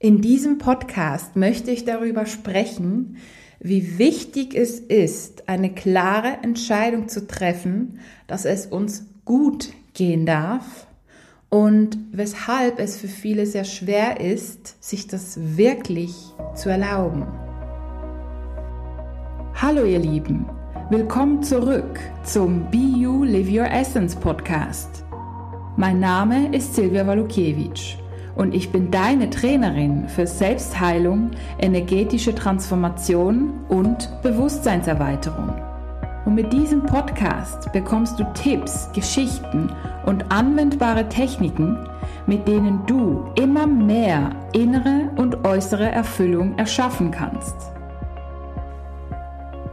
In diesem Podcast möchte ich darüber sprechen, wie wichtig es ist, eine klare Entscheidung zu treffen, dass es uns gut gehen darf und weshalb es für viele sehr schwer ist, sich das wirklich zu erlauben. Hallo ihr Lieben, willkommen zurück zum Be You Live Your Essence Podcast. Mein Name ist Silvia Walukiewicz und ich bin deine Trainerin für Selbstheilung, energetische Transformation und Bewusstseinserweiterung. Und mit diesem Podcast bekommst du Tipps, Geschichten und anwendbare Techniken, mit denen du immer mehr innere und äußere Erfüllung erschaffen kannst.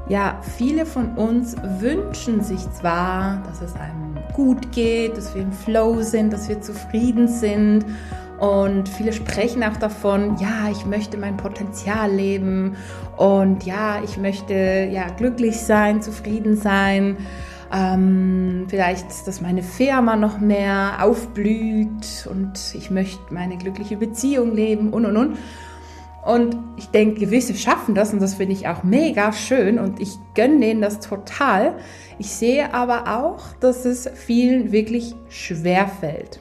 Ja, viele von uns wünschen sich zwar, dass es einem gut geht, dass wir im Flow sind, dass wir zufrieden sind und viele sprechen auch davon, ja, ich möchte mein Potenzial leben und ja, ich möchte ja glücklich sein, zufrieden sein. Ähm, vielleicht, dass meine Firma noch mehr aufblüht und ich möchte meine glückliche Beziehung leben und und und. Und ich denke, gewisse schaffen das und das finde ich auch mega schön und ich gönne denen das total. Ich sehe aber auch, dass es vielen wirklich schwer fällt.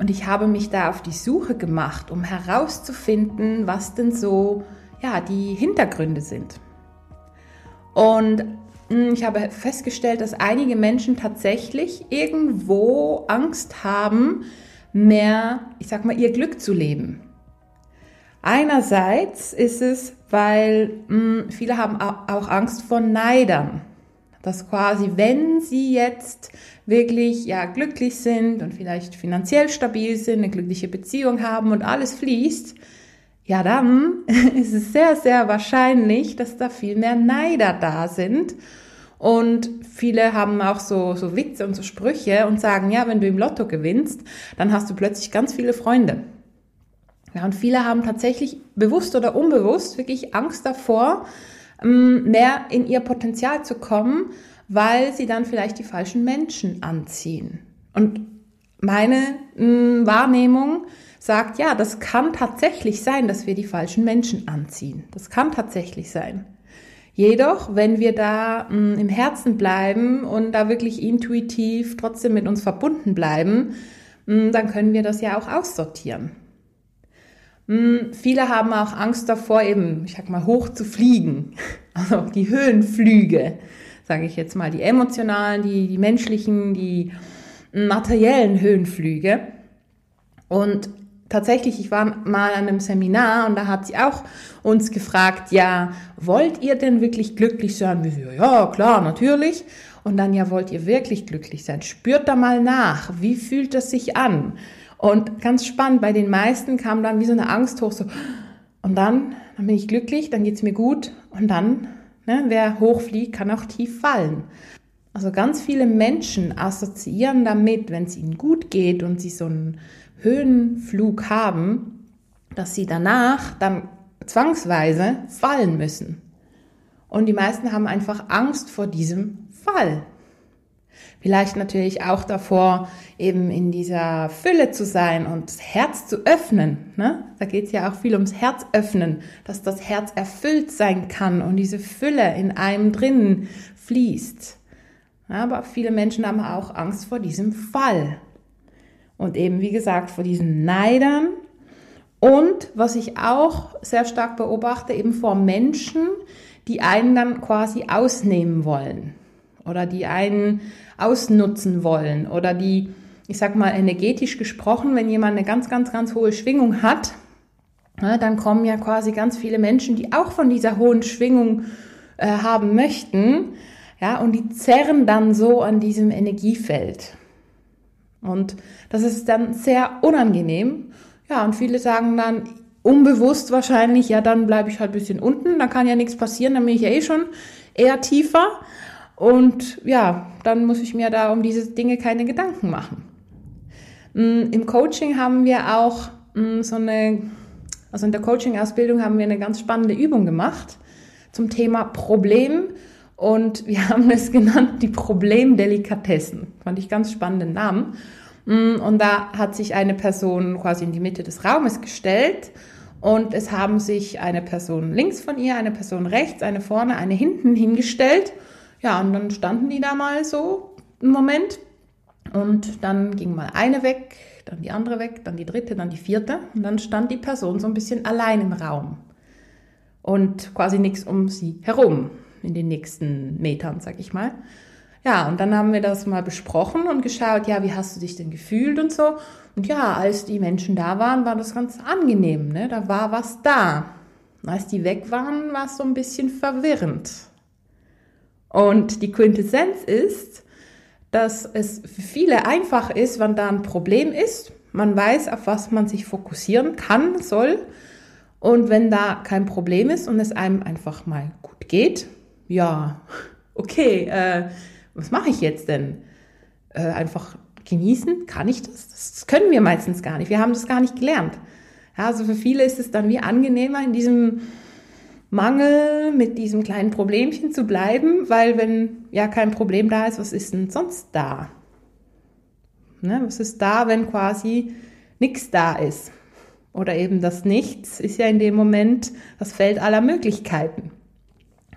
Und ich habe mich da auf die Suche gemacht, um herauszufinden, was denn so ja, die Hintergründe sind. Und hm, ich habe festgestellt, dass einige Menschen tatsächlich irgendwo Angst haben, mehr, ich sag mal, ihr Glück zu leben. Einerseits ist es, weil mh, hm, viele haben auch Angst vor Neidern. Dass quasi, wenn sie jetzt wirklich ja glücklich sind und vielleicht finanziell stabil sind, eine glückliche Beziehung haben und alles fließt, ja dann ist es sehr, sehr wahrscheinlich, dass da viel mehr Neider da sind. Und viele haben auch so, so Witze und so Sprüche und sagen, ja, wenn du im Lotto gewinnst, dann hast du plötzlich ganz viele Freunde. Ja, und viele haben tatsächlich bewusst oder unbewusst wirklich Angst davor, ähm, mehr in ihr Potenzial zu kommen, weil sie dann vielleicht die falschen Menschen anziehen. Und meine mh, mm, Wahrnehmung sagt, ja, das kann tatsächlich sein, dass wir die falschen Menschen anziehen. Das kann tatsächlich sein. Jedoch, wenn wir da mh, mm, im Herzen bleiben und da wirklich intuitiv trotzdem mit uns verbunden bleiben, mh, mm, dann können wir das ja auch aussortieren. Hm, viele haben auch Angst davor, eben, ich sag mal, hoch zu fliegen. Also die Höhenflüge, sage ich jetzt mal, die emotionalen, die, die menschlichen, die materiellen Höhenflüge. Und tatsächlich, ich war mal an einem Seminar und da hat sie auch uns gefragt, ja, wollt ihr denn wirklich glücklich sein? Wir so, ja, klar, natürlich. Und dann, ja, wollt ihr wirklich glücklich sein? Spürt da mal nach. Wie fühlt das sich an? Und ganz spannend, bei den meisten kam dann wie so eine Angst hoch, so, und dann, dann bin ich glücklich, dann geht's mir gut und dann, ne, wer hochfliegt, kann auch tief fallen. Also ganz viele Menschen assoziieren damit, wenn es ihnen gut geht und sie so einen Höhenflug haben, dass sie danach dann zwangsweise fallen müssen. Und die meisten haben einfach Angst vor diesem Fall. Vielleicht natürlich auch davor, eben in dieser Fülle zu sein und das Herz zu öffnen. Ne? Da geht es ja auch viel ums Herz öffnen, dass das Herz erfüllt sein kann und diese Fülle in einem drinnen fließt. Aber viele Menschen haben auch Angst vor diesem Fall. Und eben, wie gesagt, vor diesen Neidern. Und was ich auch sehr stark beobachte, eben vor Menschen, die einen dann quasi ausnehmen wollen oder die einen ausnutzen wollen oder die, ich sag mal, energetisch gesprochen, wenn jemand eine ganz, ganz, ganz hohe Schwingung hat, dann kommen ja quasi ganz viele Menschen, die auch von dieser hohen Schwingung äh, haben möchten, ja, und die zerren dann so an diesem Energiefeld. Und das ist dann sehr unangenehm. Ja, und viele sagen dann unbewusst wahrscheinlich, ja, dann bleibe ich halt ein bisschen unten, da kann ja nichts passieren, dann bin ich ja eh schon eher tiefer. Und ja, dann muss ich mir da um diese Dinge keine Gedanken machen. Mm, Im Coaching haben wir auch mm, so eine, also in der Coaching-Ausbildung haben wir eine ganz spannende Übung gemacht zum Thema Problem und wir haben es genannt die Problemdelikatessen. Fand ich ganz spannenden Namen. Mm, und da hat sich eine Person quasi in die Mitte des Raumes gestellt und es haben sich eine Person links von ihr, eine Person rechts, eine vorne, eine hinten hingestellt. Ja, und dann standen die da mal so einen Moment und dann ging mal eine weg, dann die andere weg, dann die dritte, dann die vierte und dann stand die Person so ein bisschen allein im Raum und quasi nichts um sie herum in den nächsten Metern, sag ich mal. Ja, und dann haben wir das mal besprochen und geschaut, ja, wie hast du dich denn gefühlt und so. Und ja, als die Menschen da waren, war das ganz angenehm, ne? Da war was da. Als die weg waren, war es so ein bisschen verwirrend. Und die Quintessenz ist, dass es für viele einfach ist, wenn da ein Problem ist. Man weiß, auf was man sich fokussieren kann, soll. Und wenn da kein Problem ist und es einem einfach mal gut geht, ja, okay, äh, was mache ich jetzt denn? Äh, einfach genießen? Kann ich das? Das können wir meistens gar nicht. Wir haben das gar nicht gelernt. Ja, also für viele ist es dann wie angenehmer, in diesem Mangel mit diesem kleinen Problemchen zu bleiben, weil wenn ja kein Problem da ist, was ist denn sonst da? Ne, was ist da, wenn quasi nichts da ist? Oder eben das Nichts ist ja in dem Moment das Feld aller Möglichkeiten.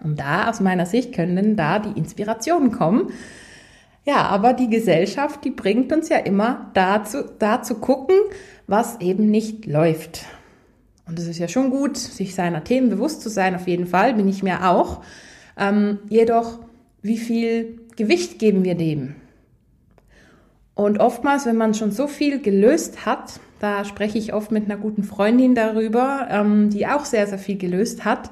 Und da, aus meiner Sicht, können da die Inspirationen kommen. Ja, aber die Gesellschaft, die bringt uns ja immer dazu, da zu gucken, was eben nicht läuft. Und es ist ja schon gut, sich seiner Themen bewusst zu sein, auf jeden Fall, bin ich mir auch. Ähm, jedoch, wie viel Gewicht geben wir dem? Und oftmals, wenn man schon so viel gelöst hat, da spreche ich oft mit einer guten Freundin darüber, ähm, die auch sehr, sehr viel gelöst hat,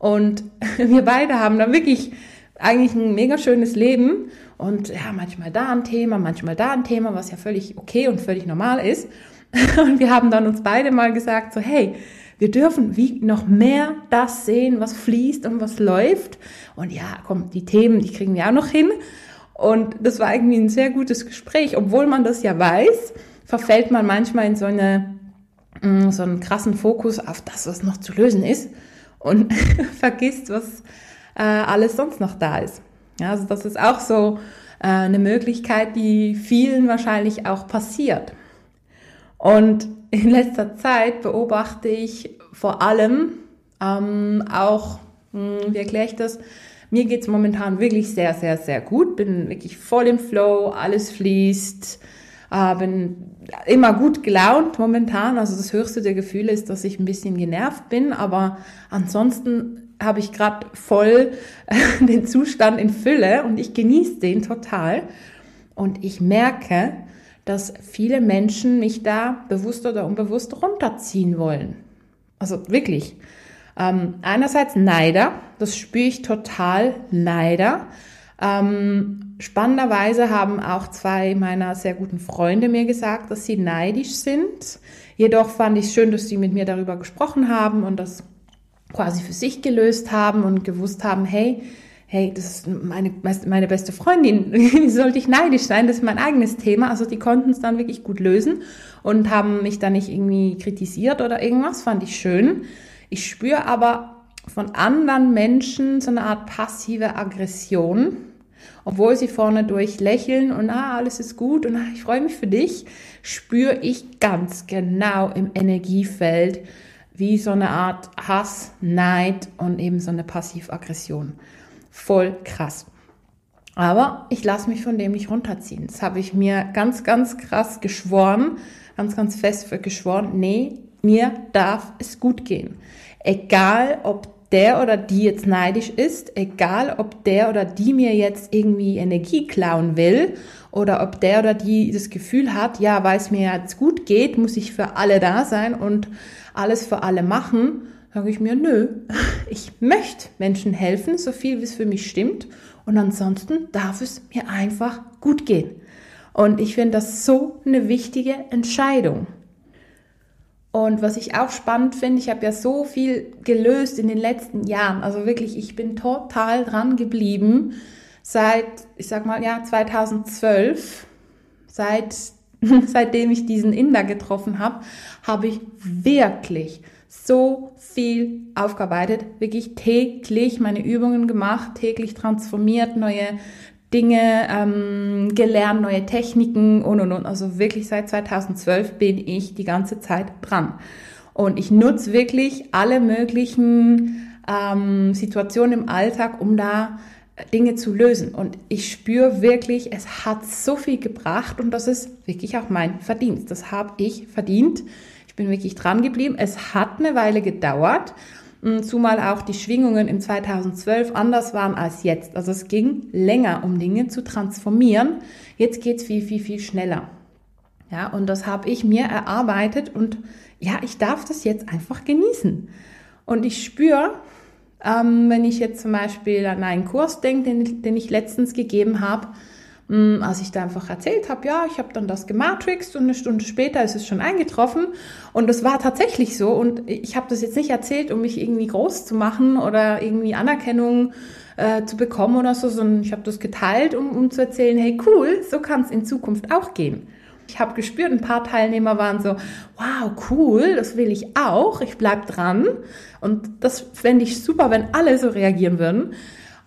und wir beide haben da wirklich eigentlich ein mega schönes Leben. Und ja, manchmal da ein Thema, manchmal da ein Thema, was ja völlig okay und völlig normal ist. Und wir haben dann uns beide mal gesagt, so hey, wir dürfen wie noch mehr das sehen, was fließt und was läuft. Und ja, komm, die Themen, die kriegen wir auch noch hin. Und das war irgendwie ein sehr gutes Gespräch. Obwohl man das ja weiß, verfällt man manchmal in so eine, mm, so einen krassen Fokus auf das, was noch zu lösen ist und vergisst, was äh, alles sonst noch da ist. Ja, also das ist auch so äh, eine Möglichkeit, die vielen wahrscheinlich auch passiert. Und in letzter Zeit beobachte ich vor allem ähm, auch, mh, hm, wie erkläre ich das? Mir geht's momentan wirklich sehr, sehr, sehr gut. Bin wirklich voll im Flow, alles fließt, äh, bin immer gut gelaunt momentan. Also das höchste der Gefühle ist, dass ich ein bisschen genervt bin, aber ansonsten habe ich gerade voll den Zustand in Fülle und ich genieße den total. Und ich merke, dass viele Menschen mich da bewusst oder unbewusst runterziehen wollen. Also wirklich. Ähm, einerseits Neider, das spüre ich total Neider. Ähm, spannenderweise haben auch zwei meiner sehr guten Freunde mir gesagt, dass sie neidisch sind. Jedoch fand ich es schön, dass sie mit mir darüber gesprochen haben und das quasi für sich gelöst haben und gewusst haben, hey, hey, das ist meine, meine beste Freundin, wie sollte ich neidisch sein? Das ist mein eigenes Thema. Also die konnten es dann wirklich gut lösen und haben mich dann nicht irgendwie kritisiert oder irgendwas, fand ich schön. Ich spüre aber von anderen Menschen so eine Art passive Aggression obwohl sie vorne durch lächeln und ah, alles ist gut und ah, ich freue mich für dich, spüre ich ganz genau im Energiefeld wie so eine Art Hass, Neid und eben so eine Passivaggression. Voll krass. Aber ich lasse mich von dem nicht runterziehen. Das habe ich mir ganz, ganz krass geschworen, ganz, ganz fest geschworen. Nee, mir darf es gut gehen. Egal, ob der oder die jetzt neidisch ist, egal ob der oder die mir jetzt irgendwie Energie klauen will oder ob der oder die das Gefühl hat, ja, weil es mir jetzt gut geht, muss ich für alle da sein und alles für alle machen, sage ich mir, nö, ich möchte Menschen helfen, so viel wie es für mich stimmt und ansonsten darf es mir einfach gut gehen. Und ich finde das so eine wichtige Entscheidung. Und was ich auch spannend finde, ich habe ja so viel gelöst in den letzten Jahren. Also wirklich, ich bin total dran geblieben seit, ich sag mal, ja, 2012, seit, seitdem ich diesen Inder getroffen habe, habe ich wirklich so viel aufgearbeitet, wirklich täglich meine Übungen gemacht, täglich transformiert, neue Dinge ähm, gelernt, neue Techniken und und und. Also wirklich seit 2012 bin ich die ganze Zeit dran. Und ich nutze wirklich alle möglichen ähm, Situationen im Alltag, um da Dinge zu lösen. Und ich spüre wirklich, es hat so viel gebracht und das ist wirklich auch mein Verdienst. Das habe ich verdient. Bin wirklich dran geblieben. Es hat eine Weile gedauert, hm, zumal auch die Schwingungen im 2012 anders waren als jetzt. Also es ging länger, um Dinge zu transformieren. Jetzt geht es viel, viel, viel schneller. Ja, und das habe ich mir erarbeitet und ja, ich darf das jetzt einfach genießen. Und ich spüre, ähm, wenn ich jetzt zum Beispiel an einen Kurs denke, den, den ich letztens gegeben habe, als ich da einfach erzählt habe, ja, ich habe dann das gematrixt und eine Stunde später ist es schon eingetroffen und das war tatsächlich so und ich habe das jetzt nicht erzählt, um mich irgendwie groß zu machen oder irgendwie Anerkennung äh, zu bekommen oder so, sondern ich habe das geteilt, um, um zu erzählen, hey cool, so kann es in Zukunft auch gehen. Ich habe gespürt, ein paar Teilnehmer waren so, wow, cool, das will ich auch, ich bleib dran. Und das fände ich super, wenn alle so reagieren würden.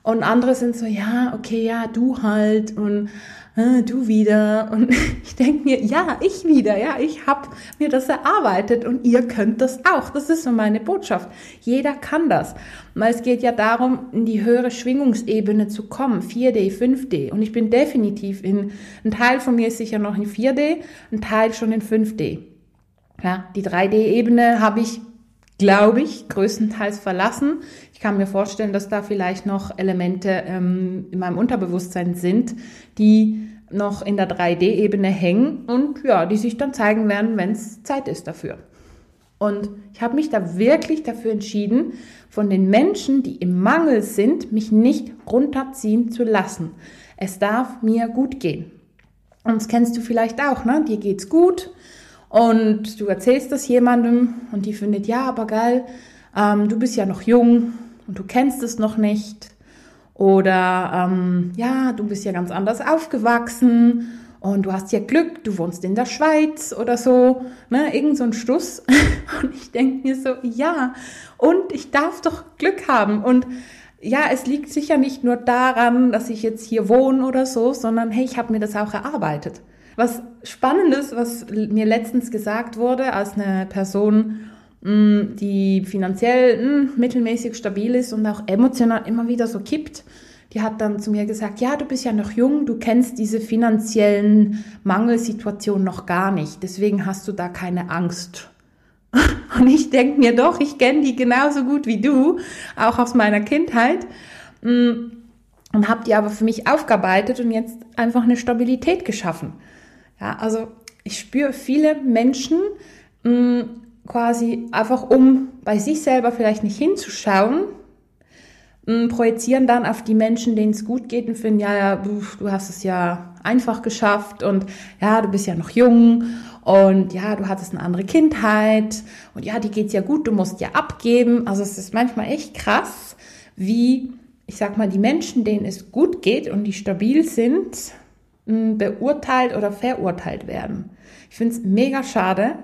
Und andere sind so, ja, okay, ja, du halt und äh, du wieder. Und ich denke mir, ja, ich wieder, ja, ich habe mir das erarbeitet und ihr könnt das auch. Das ist so meine Botschaft. Jeder kann das. Weil es geht ja darum, in die höhere Schwingungsebene zu kommen, 4D, 5D. Und ich bin definitiv in, ein Teil von mir ist sicher noch in 4D, ein Teil schon in 5D. Ja, die 3D-Ebene habe ich, glaube ich, größtenteils verlassen. Kann mir vorstellen, dass da vielleicht noch Elemente ähm, in meinem Unterbewusstsein sind, die noch in der 3D-Ebene hängen und ja, die sich dann zeigen werden, wenn es Zeit ist dafür. Und ich habe mich da wirklich dafür entschieden, von den Menschen, die im Mangel sind, mich nicht runterziehen zu lassen. Es darf mir gut gehen. Und das kennst du vielleicht auch, ne? Dir geht's gut und du erzählst das jemandem und die findet, ja, aber geil, ähm, du bist ja noch jung und du kennst es noch nicht. Oder ähm, ja, du bist ja ganz anders aufgewachsen und du hast ja Glück, du wohnst in der Schweiz oder so, ne, irgend so ein Stuss. Und ich denke mir so, ja, und ich darf doch Glück haben. Und ja, es liegt sicher nicht nur daran, dass ich jetzt hier wohne oder so, sondern hey, ich habe mir das auch erarbeitet. Was Spannendes, was mir letztens gesagt wurde, als eine Person, die finanziell mm, mittelmäßig stabil ist und auch emotional immer wieder so kippt, die hat dann zu mir gesagt, ja, du bist ja noch jung, du kennst diese finanziellen Mangelsituationen noch gar nicht, deswegen hast du da keine Angst. Und ich denke mir doch, ich kenne die genauso gut wie du, auch aus meiner Kindheit. Mm, und habe die aber für mich aufgearbeitet und jetzt einfach eine Stabilität geschaffen. Ja, also ich spüre viele Menschen quasi einfach, um bei sich selber vielleicht nicht hinzuschauen, projizieren dann auf die Menschen, denen es gut geht und finden, ja, ja, du hast es ja einfach geschafft und ja, du bist ja noch jung und ja, du hattest eine andere Kindheit und ja, die geht's ja gut, du musst ja abgeben. Also es ist manchmal echt krass, wie, ich sag mal, die Menschen, denen es gut geht und die stabil sind, beurteilt oder verurteilt werden. Ich finde es mega schade.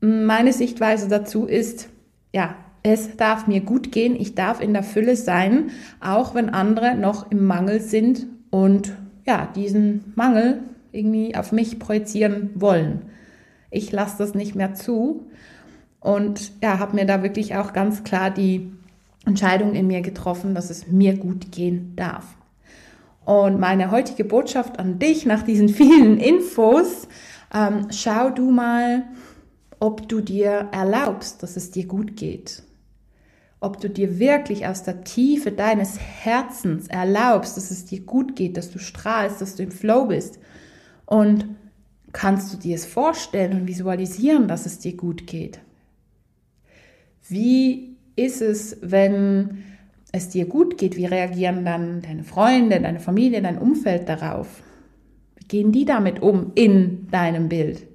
Meine Sichtweise dazu ist, ja, es darf mir gut gehen, ich darf in der Fülle sein, auch wenn andere noch im Mangel sind und ja, diesen Mangel irgendwie auf mich projizieren wollen. Ich lasse das nicht mehr zu und ja, habe mir da wirklich auch ganz klar die Entscheidung in mir getroffen, dass es mir gut gehen darf. Und meine heutige Botschaft an dich nach diesen vielen Infos, ähm, schau du mal, ob du dir erlaubst, dass es dir gut geht ob du dir wirklich aus der Tiefe deines Herzens erlaubst, dass es dir gut geht, dass du strahlst, dass du im Flow bist. Und kannst du dir es vorstellen und visualisieren, dass es dir gut geht? Wie ist es, wenn es dir gut geht? Wie reagieren dann deine Freunde, deine Familie, dein Umfeld darauf? Wie gehen die damit um in deinem Bild?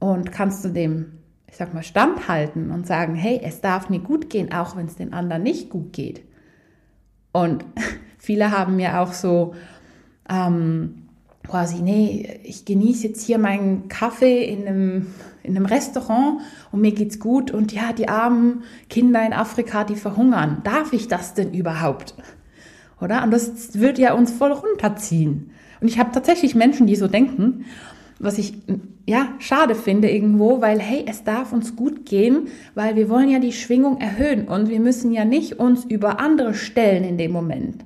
Und kannst du dem ich sag mal, standhalten und sagen, hey, es darf mir gut gehen, auch wenn es den anderen nicht gut geht. Und viele haben mir auch so ähm, quasi, nee, ich genieße jetzt hier meinen Kaffee in einem, in einem Restaurant und mir geht's gut und ja, die armen Kinder in Afrika, die verhungern. Darf ich das denn überhaupt? oder? Und das wird ja uns voll runterziehen. Und ich habe tatsächlich Menschen, die so denken, was ich ja schade finde irgendwo, weil hey, es darf uns gut gehen, weil wir wollen ja die Schwingung erhöhen und wir müssen ja nicht uns über andere stellen in dem Moment.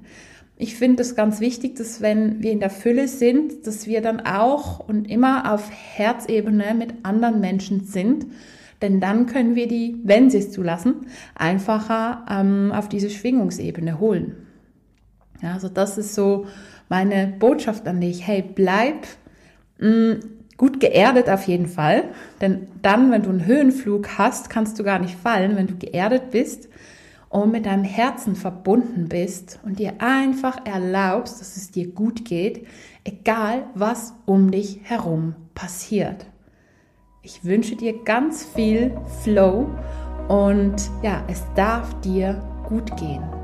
Ich finde es ganz wichtig, dass wenn wir in der Fülle sind, dass wir dann auch und immer auf Herzebene mit anderen Menschen sind, denn dann können wir die, wenn sie es zulassen, einfacher ähm, auf diese Schwingungsebene holen. Ja, also das ist so meine Botschaft an dich. Hey, bleib gut geerdet auf jeden Fall, denn dann, wenn du einen Höhenflug hast, kannst du gar nicht fallen, wenn du geerdet bist und mit deinem Herzen verbunden bist und dir einfach erlaubst, dass es dir gut geht, egal was um dich herum passiert. Ich wünsche dir ganz viel Flow und ja, es darf dir gut gehen.